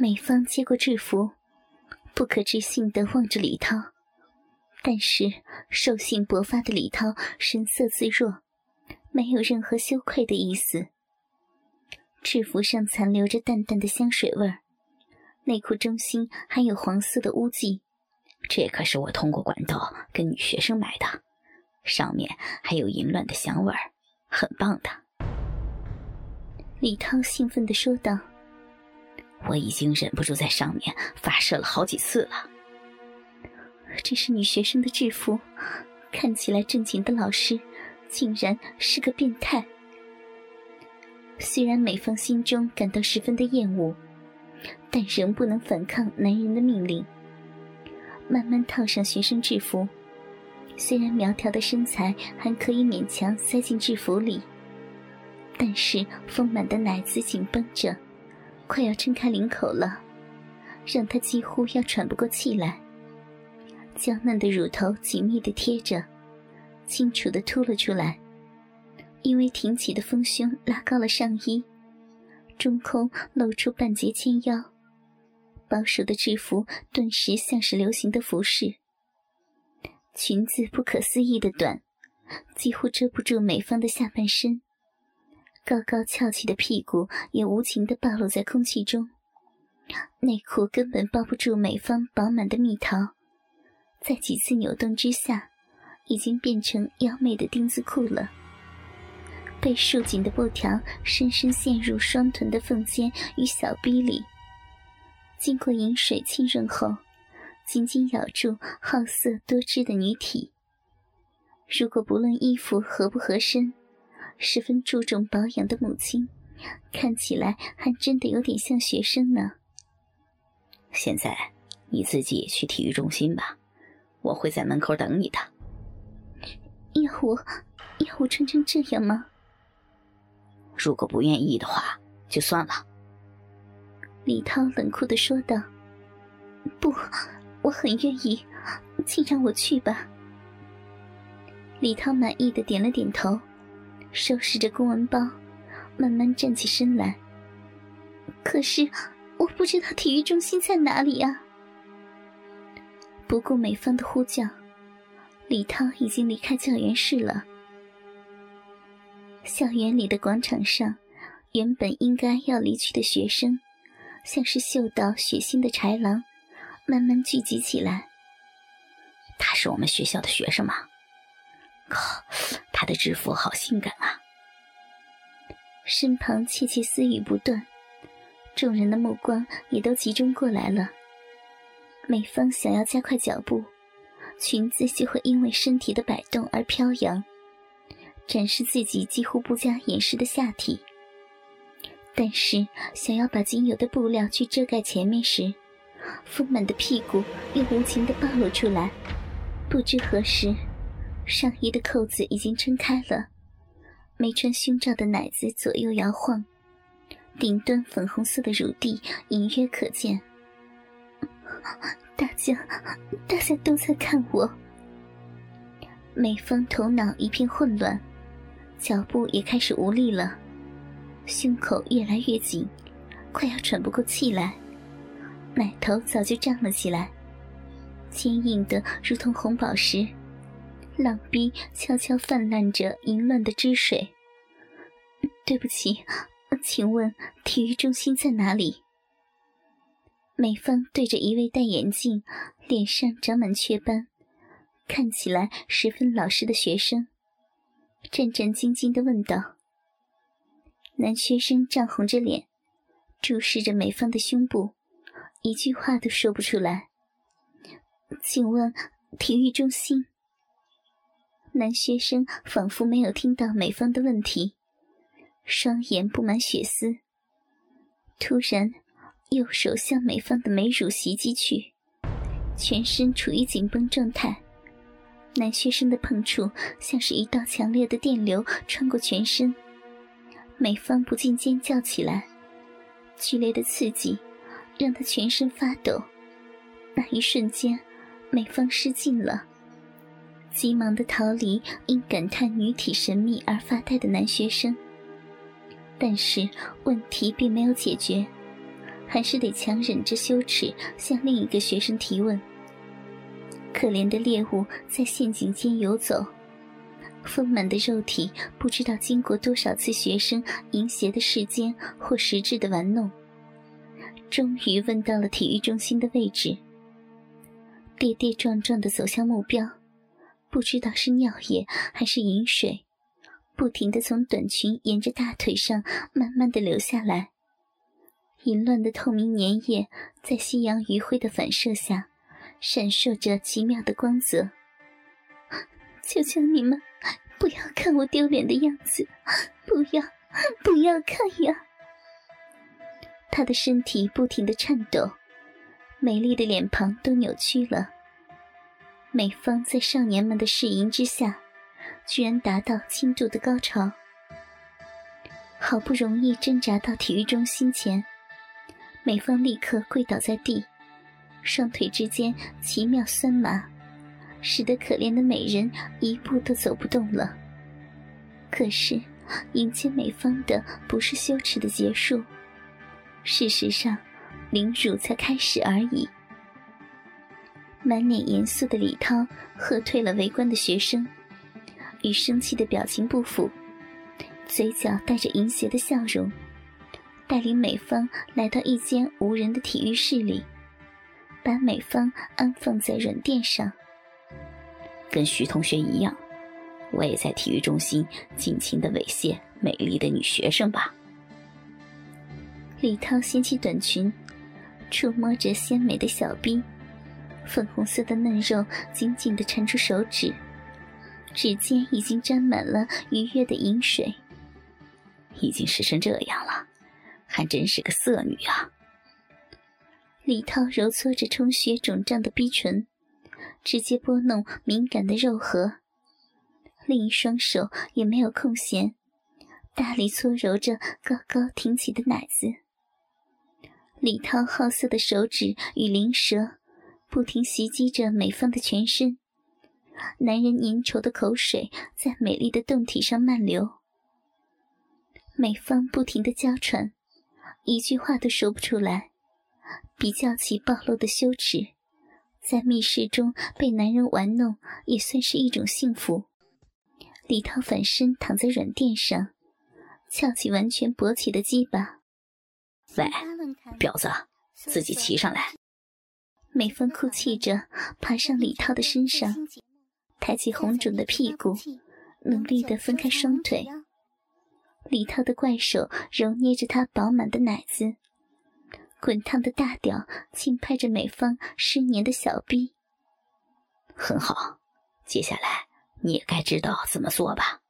美芳接过制服，不可置信地望着李涛，但是兽性勃发的李涛神色自若，没有任何羞愧的意思。制服上残留着淡淡的香水味儿，内裤中心还有黄色的污迹。这可是我通过管道跟女学生买的，上面还有淫乱的香味儿，很棒的。李涛兴奋地说道。我已经忍不住在上面发射了好几次了。这是女学生的制服，看起来正经的老师，竟然是个变态。虽然美芳心中感到十分的厌恶，但仍不能反抗男人的命令。慢慢套上学生制服，虽然苗条的身材还可以勉强塞进制服里，但是丰满的奶子紧绷着。快要撑开领口了，让他几乎要喘不过气来。娇嫩的乳头紧密的贴着，清楚的凸了出来。因为挺起的丰胸拉高了上衣，中空露出半截纤腰。保守的制服顿时像是流行的服饰。裙子不可思议的短，几乎遮不住美芳的下半身。高高翘起的屁股也无情地暴露在空气中，内裤根本包不住美芳饱满的蜜桃，在几次扭动之下，已经变成妖媚的丁字裤了。被束紧的布条深深陷入双臀的缝间与小臂里，经过饮水浸润后，紧紧咬住好色多汁的女体。如果不论衣服合不合身，十分注重保养的母亲，看起来还真的有点像学生呢。现在你自己去体育中心吧，我会在门口等你的。要我要我穿成这样吗？如果不愿意的话，就算了。李涛冷酷的说道：“不，我很愿意，请让我去吧。”李涛满意的点了点头。收拾着公文包，慢慢站起身来。可是我不知道体育中心在哪里啊！不顾美方的呼叫，李涛已经离开教员室了。校园里的广场上，原本应该要离去的学生，像是嗅到血腥的豺狼，慢慢聚集起来。他是我们学校的学生吗？靠！的制服好性感啊！身旁窃窃私语不断，众人的目光也都集中过来了。美芳想要加快脚步，裙子就会因为身体的摆动而飘扬，展示自己几乎不加掩饰的下体。但是想要把仅有的布料去遮盖前面时，丰满的屁股又无情地暴露出来。不知何时。上衣的扣子已经撑开了，没穿胸罩的奶子左右摇晃，顶端粉红色的乳蒂隐约可见。大家，大家都在看我。美芳头脑一片混乱，脚步也开始无力了，胸口越来越紧，快要喘不过气来，奶头早就胀了起来，坚硬的如同红宝石。浪逼悄悄泛滥着淫乱的汁水。对不起，请问体育中心在哪里？美芳对着一位戴眼镜、脸上长满雀斑、看起来十分老实的学生，战战兢兢地问道。男学生涨红着脸，注视着美芳的胸部，一句话都说不出来。请问体育中心？男学生仿佛没有听到美芳的问题，双眼布满血丝。突然，右手向美芳的美乳袭击去，全身处于紧绷状态。男学生的碰触像是一道强烈的电流穿过全身，美方不禁尖叫起来。剧烈的刺激让他全身发抖，那一瞬间，美方失禁了。急忙的逃离因感叹女体神秘而发呆的男学生，但是问题并没有解决。还是得强忍着羞耻向另一个学生提问。可怜的猎物在陷阱间游走，丰满的肉体不知道经过多少次学生淫邪的世间或实质的玩弄，终于问到了体育中心的位置。跌跌撞撞的走向目标，不知道是尿液还是饮水，不停的从短裙沿着大腿上慢慢的流下来。淫乱的透明粘液在夕阳余晖的反射下，闪烁着奇妙的光泽。求求你们，不要看我丢脸的样子，不要，不要看呀！他的身体不停的颤抖。美丽的脸庞都扭曲了。美芳在少年们的试淫之下，居然达到轻度的高潮。好不容易挣扎到体育中心前，美芳立刻跪倒在地，双腿之间奇妙酸麻，使得可怜的美人一步都走不动了。可是，迎接美芳的不是羞耻的结束，事实上。凌辱才开始而已。满脸严肃的李涛喝退了围观的学生，与生气的表情不符，嘴角带着淫邪的笑容，带领美芳来到一间无人的体育室里，把美芳安放在软垫上。跟徐同学一样，我也在体育中心尽情的猥亵美丽的女学生吧。李涛掀起短裙。触摸着鲜美的小臂，粉红色的嫩肉紧紧地缠住手指，指尖已经沾满了愉悦的饮水。已经湿成这样了，还真是个色女啊！李涛揉搓着充血肿胀的逼唇，直接拨弄敏感的肉核，另一双手也没有空闲，大力搓揉着高高挺起的奶子。李涛好色的手指与灵舌，不停袭击着美芳的全身。男人粘稠的口水在美丽的胴体上漫流。美芳不停的娇喘，一句话都说不出来。比较起暴露的羞耻，在密室中被男人玩弄也算是一种幸福。李涛反身躺在软垫上，翘起完全勃起的鸡巴。喂，婊子，自己骑上来！美芬哭泣着爬上李涛的身上，抬起红肿的屁股，努力的分开双腿。李涛的怪手揉捏着她饱满的奶子，滚烫的大屌轻拍着美芳湿黏的小臂。很好，接下来你也该知道怎么做吧。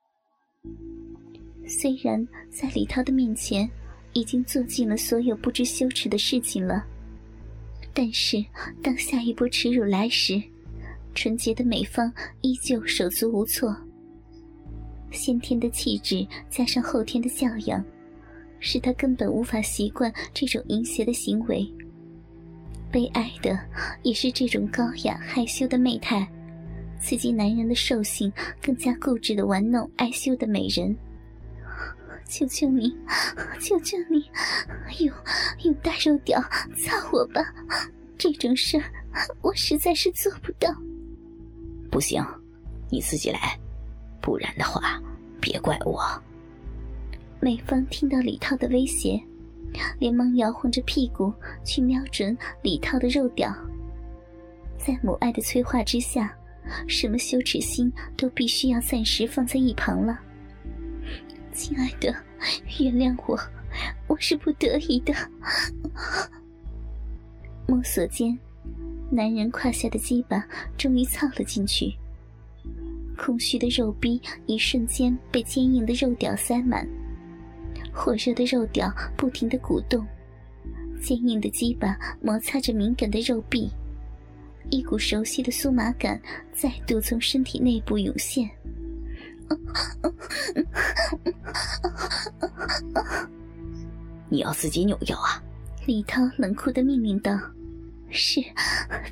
虽然在李涛的面前。已经做尽了所有不知羞耻的事情了，但是当下一波耻辱来时，纯洁的美芳依旧手足无措。先天的气质加上后天的教养，使她根本无法习惯这种淫邪的行为。悲哀的也是这种高雅害羞的媚态，刺激男人的兽性，更加固执的玩弄爱羞的美人。求求你，求求你，用用大肉屌操我吧！这种事儿我实在是做不到。不行，你自己来，不然的话，别怪我。美芳听到李涛的威胁，连忙摇晃着屁股去瞄准李涛的肉屌。在母爱的催化之下，什么羞耻心都必须要暂时放在一旁了。亲爱的，原谅我，我是不得已的。摸索间，男人胯下的鸡巴终于操了进去，空虚的肉壁一瞬间被坚硬的肉屌塞满，火热的肉屌不停的鼓动，坚硬的鸡巴摩擦着敏感的肉壁，一股熟悉的酥麻感再度从身体内部涌现。你要自己扭腰啊！李涛冷酷的命令道：“是，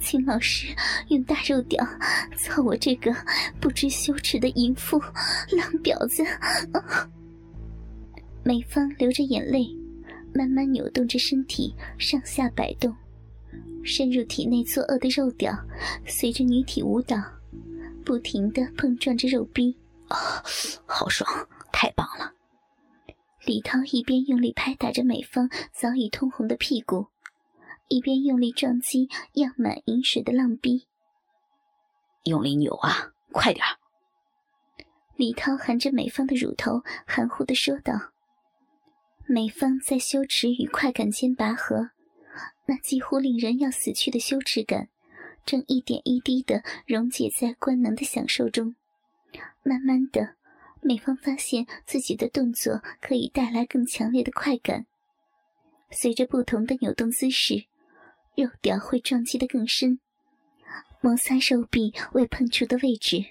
请老师用大肉屌操我这个不知羞耻的淫妇浪婊子。”美芳流着眼泪，慢慢扭动着身体上下摆动，深入体内作恶的肉屌随着女体舞蹈，不停的碰撞着肉壁。啊，好爽，太棒了！李涛一边用力拍打着美芳早已通红的屁股，一边用力撞击漾满饮水的浪逼。用力扭啊，快点！李涛含着美芳的乳头，含糊的说道。美芳在羞耻与快感间拔河，那几乎令人要死去的羞耻感，正一点一滴的溶解在官能的享受中。慢慢的，美芳发现自己的动作可以带来更强烈的快感。随着不同的扭动姿势，肉屌会撞击得更深，摩擦肉壁未碰触的位置。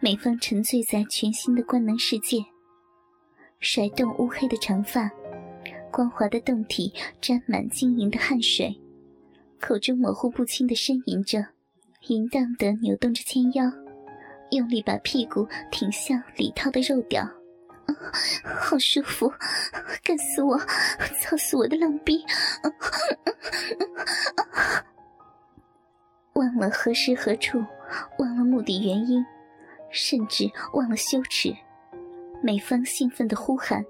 美芳沉醉在全新的官能世界。甩动乌黑的长发，光滑的胴体沾满晶莹的汗水，口中模糊不清的呻吟着，淫荡的扭动着纤腰，用力把屁股挺向李涛的肉屌，啊好舒服，干死我，操死我的浪逼！忘了何时何处，忘了目的原因，甚至忘了羞耻。美芳兴奋的呼喊，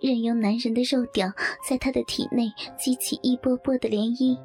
任由男人的肉屌在她的体内激起一波波的涟漪。